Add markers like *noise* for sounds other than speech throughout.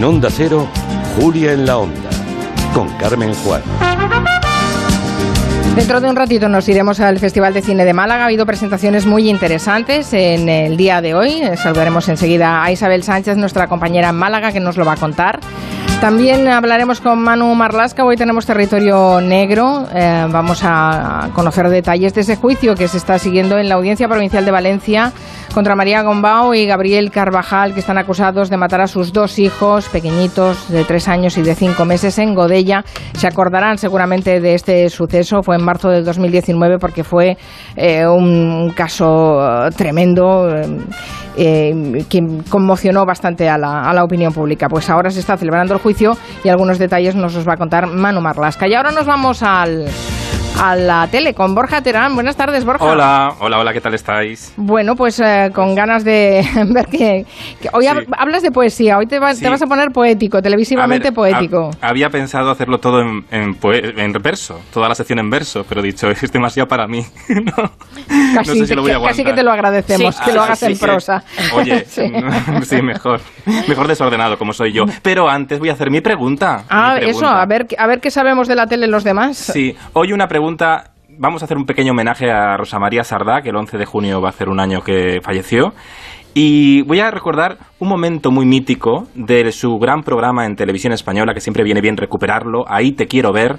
En Onda Cero, Julia en la Onda, con Carmen Juan. Dentro de un ratito nos iremos al Festival de Cine de Málaga. Ha habido presentaciones muy interesantes en el día de hoy. Saludaremos enseguida a Isabel Sánchez, nuestra compañera en Málaga, que nos lo va a contar. También hablaremos con Manu Marlasca. Hoy tenemos territorio negro. Eh, vamos a conocer detalles de ese juicio que se está siguiendo en la Audiencia Provincial de Valencia contra María Gombao y Gabriel Carvajal, que están acusados de matar a sus dos hijos pequeñitos de tres años y de cinco meses en Godella. Se acordarán seguramente de este suceso. Fue en marzo del 2019 porque fue eh, un caso eh, tremendo que conmocionó bastante a la, a la opinión pública. Pues ahora se está celebrando el juicio y algunos detalles nos los va a contar Manu Marlasca. Y ahora nos vamos al a la tele con Borja Terán. Buenas tardes, Borja. Hola, hola, hola, ¿qué tal estáis? Bueno, pues eh, con ganas de *laughs* ver que, hoy hablas de poesía, hoy te, te, vas a poner poético, televisivamente poético. había pensado hacerlo todo en, en, verso, toda la sección en verso, pero dicho, *laughs* es demasiado para mí. *laughs* no, casi, sé si lo voy a casi que te lo agradecemos, que lo hagas en prosa. Oye, sí. mejor. Mejor desordenado como soy yo. Pero antes voy a hacer mi pregunta. Ah, eso, a ver, a ver qué sabemos de la tele los demás. Sí, hoy una pregunta vamos a hacer un pequeño homenaje a Rosa María Sardá, que el 11 de junio va a ser un año que falleció. Y voy a recordar un momento muy mítico de su gran programa en televisión española, que siempre viene bien recuperarlo, Ahí te quiero ver,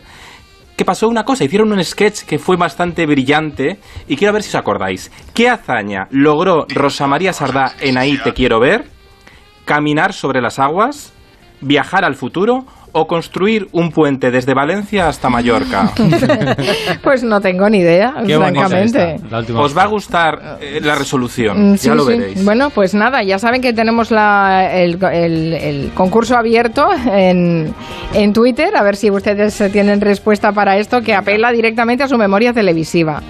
que pasó una cosa, hicieron un sketch que fue bastante brillante y quiero ver si os acordáis. ¿Qué hazaña logró Rosa María Sardá en Ahí te quiero ver? Caminar sobre las aguas, viajar al futuro o construir un puente desde Valencia hasta Mallorca? *laughs* pues no tengo ni idea, francamente. Os va a gustar eh, la resolución, mm, ya lo veréis. Bueno, pues nada, ya saben que tenemos el, concurso abierto en, en Twitter, a ver si ustedes tienen respuesta para esto, que apela directamente a su memoria televisiva.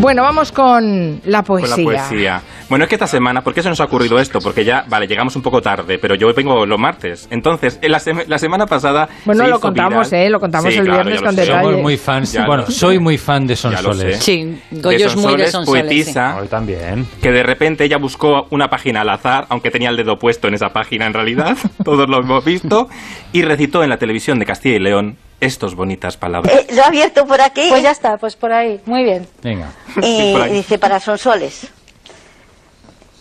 Bueno, vamos con la poesía. Con la poesía. Bueno, es que esta semana, ¿por qué se nos ha ocurrido esto? Porque ya, vale, llegamos un poco tarde, pero yo vengo los martes. Entonces, la, la semana pasada. Bueno, lo contamos, ¿eh? Lo contamos el viernes con detalle. Somos muy fans. bueno, soy muy fan de Sonsoles. Sí, Goyo es muy de Sonsoles. poetisa. Hoy también. Que de repente ella buscó una página al azar, aunque tenía el dedo puesto en esa página en realidad. *laughs* todos lo hemos visto. Y recitó en la televisión de Castilla y León estos bonitas palabras. Eh, lo ha abierto por aquí. Pues ya está, pues por ahí. Muy bien. Venga. Y dice para Sonsoles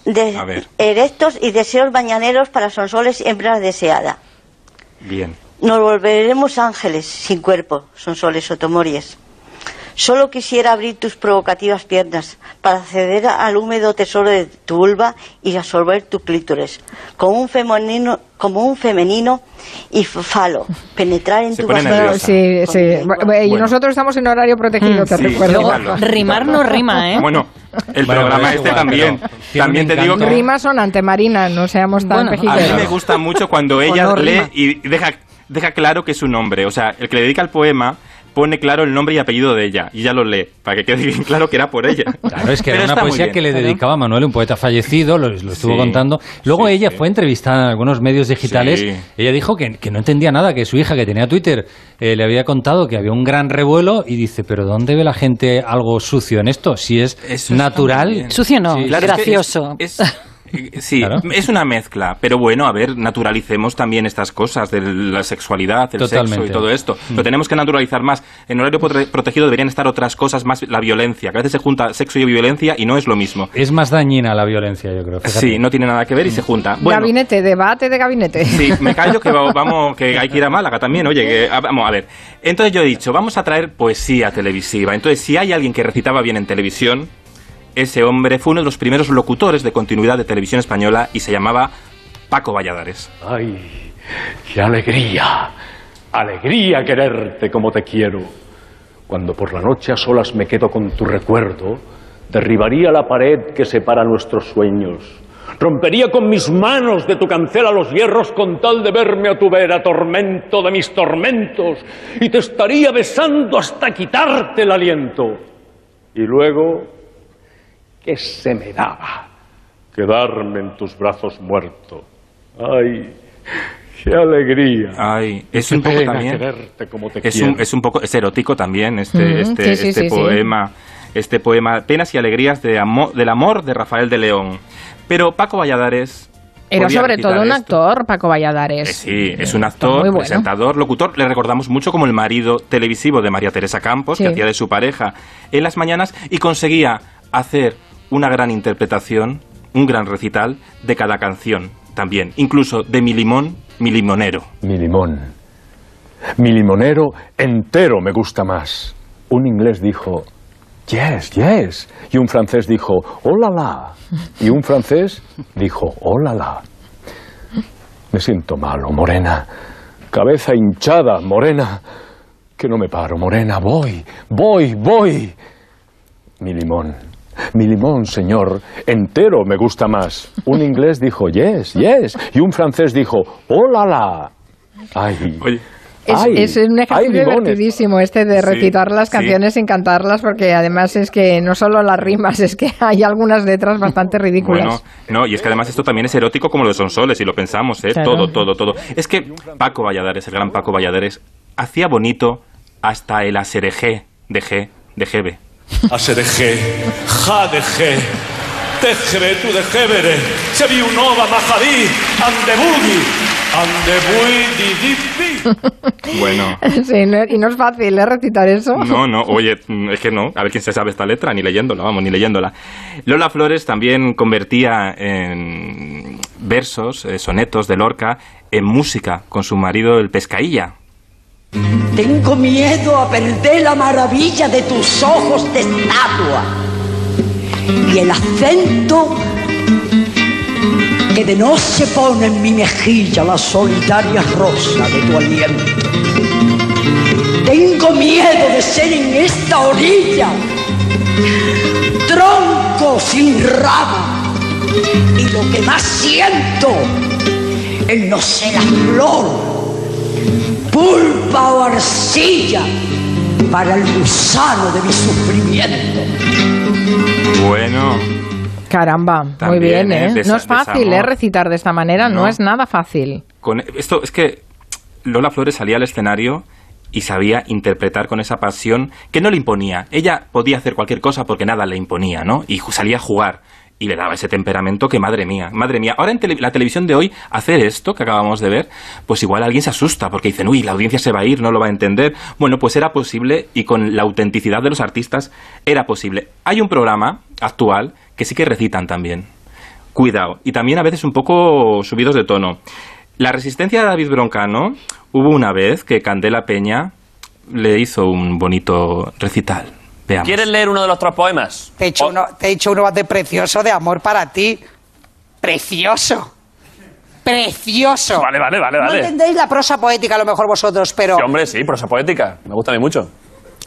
de erectos y deseos bañaneros para sonsoles hembras deseada. Bien. Nos volveremos ángeles sin cuerpo, sonsoles sotomories. Solo quisiera abrir tus provocativas piernas para acceder al húmedo tesoro de tu vulva y absorber tu clítoris, como un femenino, como un femenino y falo, penetrar en tu vagina. Sí, sí. Y nosotros estamos en horario protegido, te recuerdo. rimar no rima, ¿eh? Bueno, el programa este también. También te digo que... Rimas son antemarinas, no seamos tan bueno, A mí me gusta mucho cuando ella lee y deja, deja claro que es un hombre. O sea, el que le dedica el poema pone claro el nombre y apellido de ella y ya lo lee, para que quede bien claro que era por ella. *laughs* Claro, es que era una poesía que le dedicaba a Manuel, un poeta fallecido, lo, estuvo contando. Luego ella fue entrevistada en algunos medios digitales. Ella dijo que, no entendía nada, que su hija, que tenía Twitter, eh, le había contado que había un gran revuelo y dice, pero ¿dónde ve la gente algo sucio en esto? Si es natural. Sucio no, gracioso. Sí, es una mezcla, pero bueno, a ver, naturalicemos también estas cosas de la sexualidad, el sexo y todo esto. Lo tenemos que naturalizar más. En horario protegido deberían estar otras cosas más, la violencia, que a veces se junta sexo y violencia y no es lo mismo. Es más dañina la violencia, yo creo. Sí, no tiene nada que ver y se junta. gabinete, debate de gabinete. Sí, me *laughs* callo que vamos, que hay que ir a Málaga también, oye, ah, vamos a ver. Entonces yo he dicho, vamos a traer poesía televisiva. Entonces, si hay alguien que recitaba bien en televisión, ese hombre fue uno de los primeros locutores de continuidad de televisión española y se llamaba Paco Valladares. ¡Ay, qué alegría! Alegría quererte como te quiero. Cuando por la noche a solas me quedo con tu recuerdo, derribaría la pared que separa nuestros sueños. Rompería con mis manos de tu cancela los hierros con tal de verme a tu vera, tormento de mis tormentos, y te estaría besando hasta quitarte el aliento. Y luego ¿Qué se me daba quedarme en tus brazos muerto. ¡Ay! ¡Qué alegría! Ay, es un poco también. es, un, es un poco es erótico también este, este, este poema. Este poema, Penas y Alegrías de amor, del amor de Rafael de León. Pero Paco Valladares Era sobre todo un actor, Paco Valladares. Eh, sí, es un actor, presentador, locutor. Le recordamos mucho como el marido televisivo de María Teresa Campos, que hacía de su pareja en las mañanas y conseguía hacer una gran interpretación, un gran recital de cada canción también, incluso de mi limón, mi limonero. Mi limón. Mi limonero entero me gusta más. Un inglés dijo, yes, yes. Y un francés dijo, hola la. Y un francés dijo, hola la. Me siento malo, morena. Cabeza hinchada, morena. Que no me paro, morena. Voy, voy, voy. Mi limón. Mi limón, señor, entero me gusta más. Un inglés dijo yes, yes. Y un francés dijo hola la. Ay. Es, un ejercicio divertidísimo este de recitar las canciones sin cantarlas, porque además es que no solo las rimas, es que hay algunas letras bastante ridículas. Bueno, no, y es que además esto también es erótico como los sonsoles, si lo pensamos, ¿eh? Todo, todo, todo. Es que Paco Valladares, el gran Paco Valladares, hacía bonito hasta el aserejé de G, de GB. Tu se vi un ova majadí, ande Bueno. Sí, y no es fácil ¿eh? recitar eso. No, no, oye, es que no. A ver quién se sabe esta letra, ni leyéndola, vamos, ni leyéndola. Lola Flores también convertía en versos, eh, sonetos de Lorca, en música con su marido el Pescailla. Tengo miedo a perder la maravilla de tus ojos de estatua y el acento que de noche pone en mi mejilla la solitaria rosa de tu aliento. Tengo miedo de ser en esta orilla tronco sin rama y lo que más siento es no ser la flor, pulpa o arcilla para el gusano de mi sufrimiento. Bueno. Caramba, muy bien, ¿eh? ¿eh? no es fácil, ¿eh? Recitar de esta manera, no, es nada fácil. Con esto es que Lola Flores salía al escenario y sabía interpretar con esa pasión que no le imponía. Ella podía hacer cualquier cosa porque nada le imponía, ¿no? Y salía a jugar y le daba ese temperamento que madre mía, madre mía. Ahora en la televisión de hoy, hacer esto que acabamos de ver, pues igual alguien se asusta porque dicen, uy, la audiencia se va a ir, no lo va a entender. Bueno, pues era posible y con la autenticidad de los artistas era posible. Hay un programa actual que sí que recitan también. Cuidado. Y también a veces un poco subidos de tono. La resistencia de David Broncano, hubo una vez que Candela Peña le hizo un bonito recital. Veamos. ¿Quieres leer uno de los tres poemas? Te he hecho, uno, te he hecho uno de precioso de amor para ti. Precioso. Precioso. Vale, vale, vale, vale. No entendéis la prosa poética a lo mejor vosotros, pero... Sí, hombre, sí, prosa poética. Me gusta a mí mucho.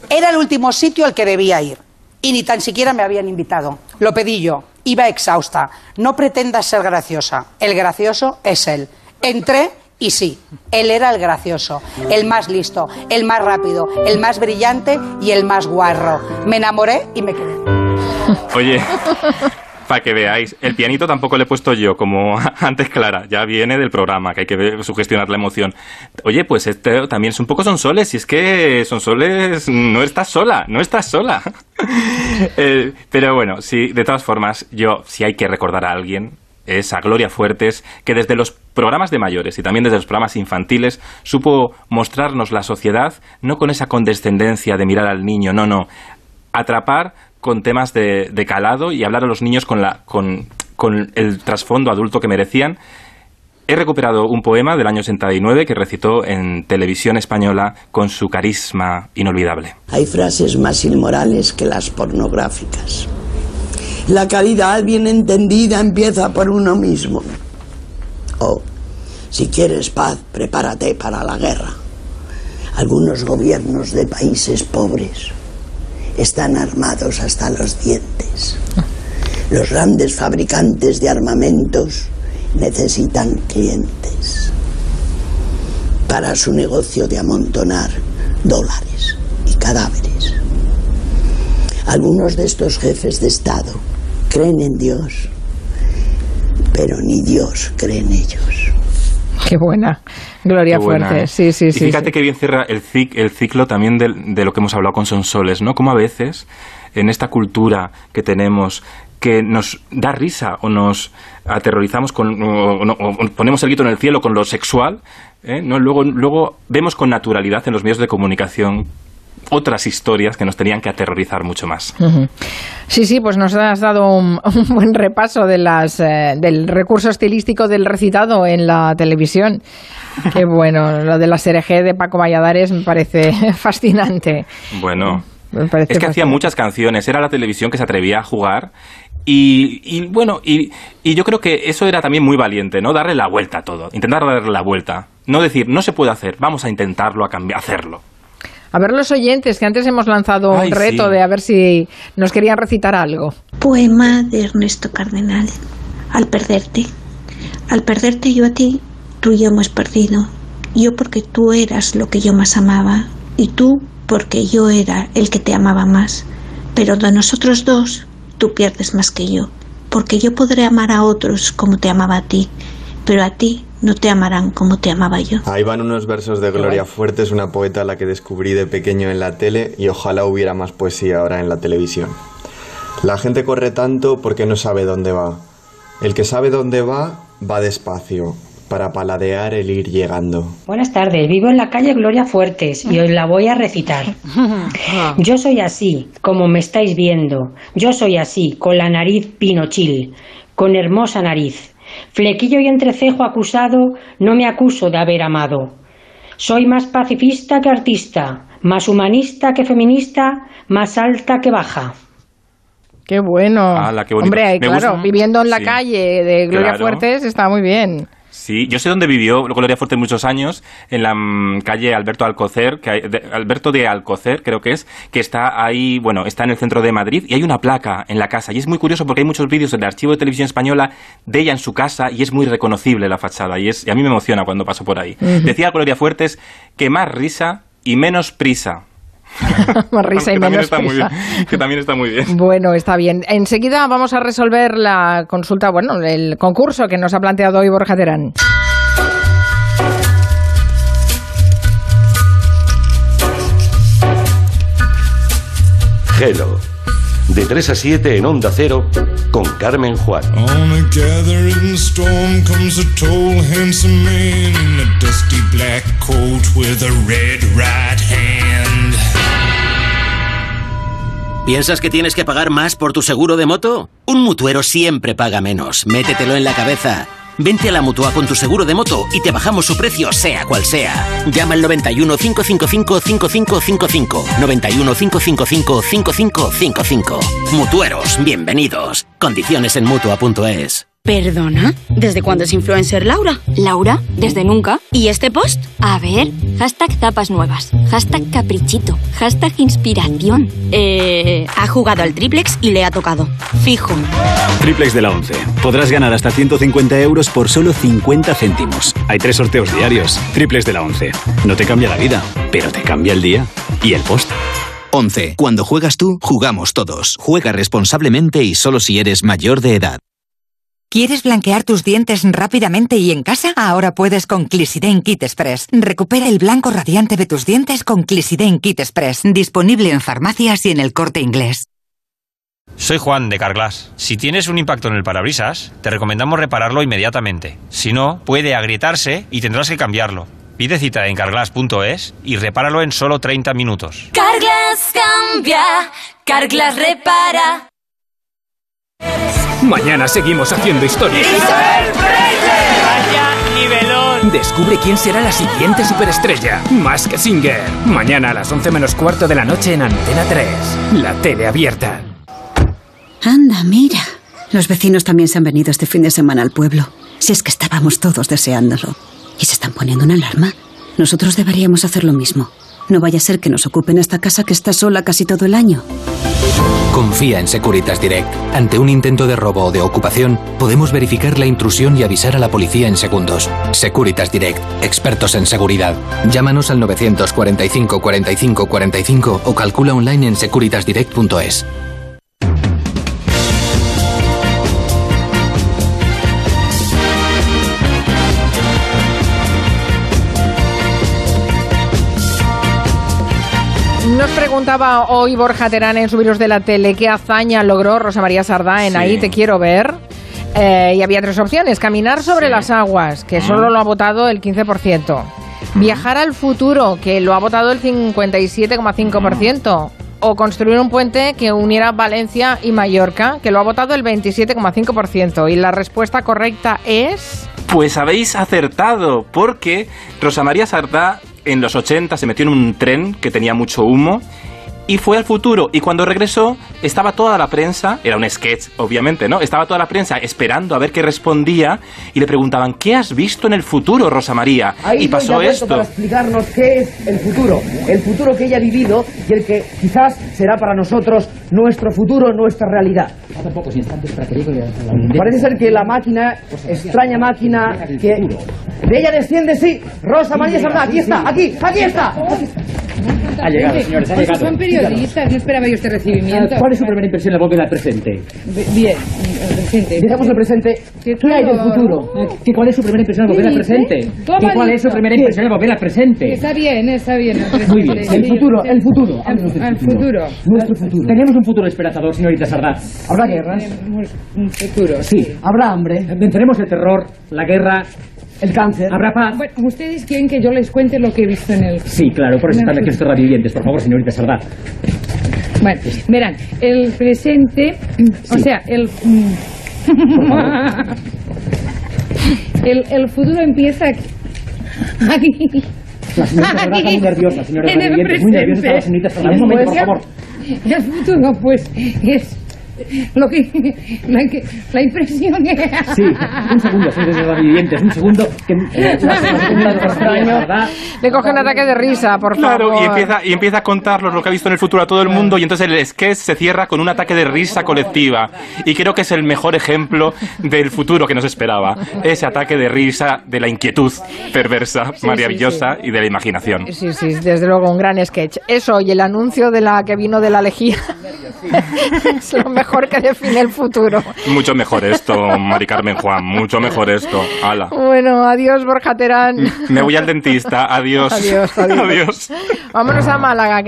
Era el último sitio al que debía ir y ni tan siquiera me habían invitado. Lo pedí yo. Iba exhausta. No pretendas ser graciosa. El gracioso es él. Entré y sí, él era el gracioso, el más listo, el más rápido, el más brillante y el más guarro. Me enamoré y me quedé. *laughs* Oye, para que veáis. El pianito tampoco le he puesto yo, como *laughs* antes Clara, ya viene del programa, que hay que sugestionar la emoción. Oye, pues este también es un poco Sonsoles, y es que Sonsoles no estás sola, no estás sola. *laughs* Eh, pero bueno, sí, de todas formas, yo, si hay que recordar a alguien, es a Gloria Fuertes, que desde los programas de mayores y también desde los programas infantiles supo mostrarnos la sociedad no con esa condescendencia de mirar al niño, no, no, atrapar con temas de, calado y hablar a los niños con, la, con, con el trasfondo adulto que merecían. He recuperado un poema del año 69 que recitó en televisión española con su carisma inolvidable. Hay frases más inmorales que las pornográficas. La caridad bien entendida empieza por uno mismo. O, si quieres paz, prepárate para la guerra. Algunos gobiernos de países pobres están armados hasta los dientes. Los grandes fabricantes de armamentos necesitan clientes para su negocio de amontonar dólares y cadáveres. Algunos de estos jefes de Estado creen en Dios, pero ni Dios cree en ellos. Qué buena. Gloria Fuerte, sí, sí, sí. Y fíjate que bien cierra el, el ciclo también de, de, lo que hemos hablado con Sonsoles, ¿no? Como a veces en esta cultura que tenemos que nos da risa o nos aterrorizamos con, o, ponemos el grito en el cielo con lo sexual, ¿eh? ¿no? luego, luego vemos con naturalidad en los medios de comunicación otras historias que nos tenían que aterrorizar mucho más. Sí, sí, pues nos has dado *laughs* un, buen repaso de las, eh, del recurso estilístico del recitado en la televisión. *laughs* Qué bueno, lo de la SRG de Paco Valladares me parece *laughs* fascinante. Bueno, es que hacía muchas canciones, era la televisión que se atrevía a jugar y, bueno, y, y, yo creo que eso era también muy valiente, ¿no? Darle la vuelta a todo, intentar darle la vuelta. No decir, no se puede hacer, vamos a intentarlo, a hacerlo. A ver los oyentes, que antes hemos lanzado un reto de a ver si nos querían recitar algo. Poema de Ernesto Cardenal. Al perderte. Al perderte yo a ti, tú y yo hemos perdido. Yo porque tú eras lo que yo más amaba. Y tú porque yo era el que te amaba más. Pero de nosotros dos, tú pierdes más que yo. Porque yo podré amar a otros como te amaba a ti. Pero a ti no te amarán como te amaba yo. Ahí van unos versos de Gloria Fuertes, una poeta a la que descubrí de pequeño en la tele y ojalá hubiera más poesía ahora en la televisión. La gente corre tanto porque no sabe dónde va. El que sabe dónde va, va despacio, para paladear el ir llegando. Buenas tardes, vivo en la calle Gloria Fuertes y os la voy a recitar. *laughs* Yo soy así, como me estáis viendo. Yo soy así, con la nariz pinochil, con hermosa nariz Flequillo y entrecejo acusado, no me acuso de haber amado. Soy más pacifista que artista, más humanista que feminista, más alta que baja. Qué bueno. Hombre, claro, viviendo en la calle de Gloria Fuertes está muy bien. Sí, yo sé dónde vivió Gloria Fuerte muchos años, en la mm, calle Alberto Alcocer, que de, Alberto de Alcocer creo que es, que está ahí, bueno, está en el centro de Madrid y hay una placa en la casa. Y es muy curioso porque hay muchos vídeos del archivo de televisión española de ella en su casa y es muy reconocible la fachada y, es, y a mí me emociona cuando paso por ahí. Decía Gloria Fuertes que más risa y menos prisa. *laughs* Más risa y menos que también está muy bien. *laughs* Bueno, está bien. Enseguida vamos a resolver la consulta, bueno, el concurso que nos ha planteado hoy Borja Terán. Hello. De 3 a 7 en Onda Cero con Carmen Juan. On a gathering storm comes a tall, handsome man in a dusty black coat with a red right hand. ¿Piensas que tienes que pagar más por tu seguro de moto? Un mutuero siempre paga menos. Métetelo en la cabeza. Vente a la mutua con tu seguro de moto y te bajamos su precio, sea cual sea. Llama al 91 555 5555. 91 555 5555. Mutueros, bienvenidos. Condiciones en mutua.es. ¿Perdona? ¿Desde cuándo es influencer Laura? Laura, desde nunca. ¿Y este post? A ver, hashtag tapas nuevas, hashtag caprichito, hashtag inspiración. Eh, ha jugado al triplex y le ha tocado. Fijo. Triplex de la 11. Podrás ganar hasta 150 euros por solo 50 céntimos. Hay tres sorteos diarios. Triplex de la 11. No te cambia la vida, pero te cambia el día y el post. 11. Cuando juegas tú, jugamos todos. Juega responsablemente y solo si eres mayor de edad. ¿Quieres blanquear tus dientes rápidamente y en casa? Ahora puedes con Clisiden Kit Express. Recupera el blanco radiante de tus dientes con Clisiden Kit Express. Disponible en farmacias y en el corte inglés. Soy Juan de Carglass. Si tienes un impacto en el parabrisas, te recomendamos repararlo inmediatamente. Si no, puede agrietarse y tendrás que cambiarlo. Pide cita en carglass.es y repáralo en solo 30 minutos. Carglass cambia, Carglass repara. Mañana seguimos haciendo historia. ¡Vaya nivelón! Descubre quién será la siguiente superestrella. Más que Singer. Mañana a las 11 menos cuarto de la noche en Antena 3. La tele abierta. Anda, mira. Los vecinos también se han venido este fin de semana al pueblo. Si es que estábamos todos deseándolo. Y se están poniendo una alarma. Nosotros deberíamos hacer lo mismo. No vaya a ser que nos ocupen esta casa que está sola casi todo el año. Confía en Securitas Direct. Ante un intento de robo o de ocupación, podemos verificar la intrusión y avisar a la policía en segundos. Securitas Direct, expertos en seguridad. Llámanos al 945 45 45 o calcula online en securitasdirect.es. Nos preguntaba hoy Borja Terán en Subiros de la Tele qué hazaña logró Rosa María Sardá en Sí. Ahí te quiero ver. Eh, y había tres opciones. Caminar sobre las aguas, que solo lo ha votado el 15%. Viajar al futuro, que lo ha votado el 57,5%. O construir un puente que uniera Valencia y Mallorca, que lo ha votado el 27,5%. Y la respuesta correcta es... Pues habéis acertado, porque Rosa María Sardá en los 80 se metió en un tren que tenía mucho humo y fue al futuro. Y cuando regresó, estaba toda la prensa, era un sketch, obviamente, ¿no? Estaba toda la prensa esperando a ver qué respondía y le preguntaban, ¿qué has visto en el futuro, Rosa María? Ahí y pasó esto. para explicarnos qué es el futuro, el futuro que ella ha vivido y el que quizás será para nosotros nuestro futuro, nuestra realidad. Parece ser que la máquina, extraña máquina que de ella desciende, sí, Rosa María Sardá, aquí está, aquí, aquí está. Ha llegado, señores, ha Pues llegado. son periodistas, no esperaba yo este recibimiento. ¿Cuál es su primera impresión al volver al presente? Bien, el presente. Dejamos el presente. ¿Qué hay del futuro? ¿Qué, ¿Cuál es su primera impresión al ¿Qué dice? presente? ¿Cómo ¿Qué, ¿Cuál es su primera impresión al volver al presente? Está bien, está bien. el. Muy bien. El futuro, el futuro. Del Al futuro. Nuestro futuro. Tenemos un futuro esperanzador, señorita Sardá. ¿Habrá guerras? Un futuro. Sí. ¿Habrá hambre? Venceremos el terror, la guerra. ¿El cáncer? ¿Habrá paz? Bueno, ustedes quieren que yo les cuente lo que he visto en el... Sí, claro, por eso el están aquí futuro. estos radiovidentes. Por favor, señorita Sardá. Bueno, verán, el presente, o sea, el... *laughs* el, el futuro empieza aquí. aquí. La señorita Sardá está muy nerviosa, radiovidentes. Muy nerviosa está la señorita Sardá. Un momento, por Pues, favor. El futuro, pues, es *laughs* lo que la, que- la impresión que Sí, un segundo, señores radiovidentes. Un segundo. Que, eh, Sardá, Le coge un ataque de risa, por Claro, favor. y empieza, y empieza a contarnos lo que ha visto en el futuro a todo el mundo y entonces el sketch se cierra con un ataque de risa colectiva. Y creo que es el mejor ejemplo del futuro que nos esperaba. Ese ataque de risa de la inquietud perversa, Sí, maravillosa y de la imaginación. Sí, sí, desde luego un gran sketch. Eso y el anuncio de la que vino de la lejía *laughs* es lo mejor que define el futuro. Mucho mejor esto, Mari Carmen Juan, mucho mejor esto. Ala. Bueno, adiós Borja Terán. Me voy al dentista, adiós. Adiós, adiós. adiós. Vámonos a Málaga.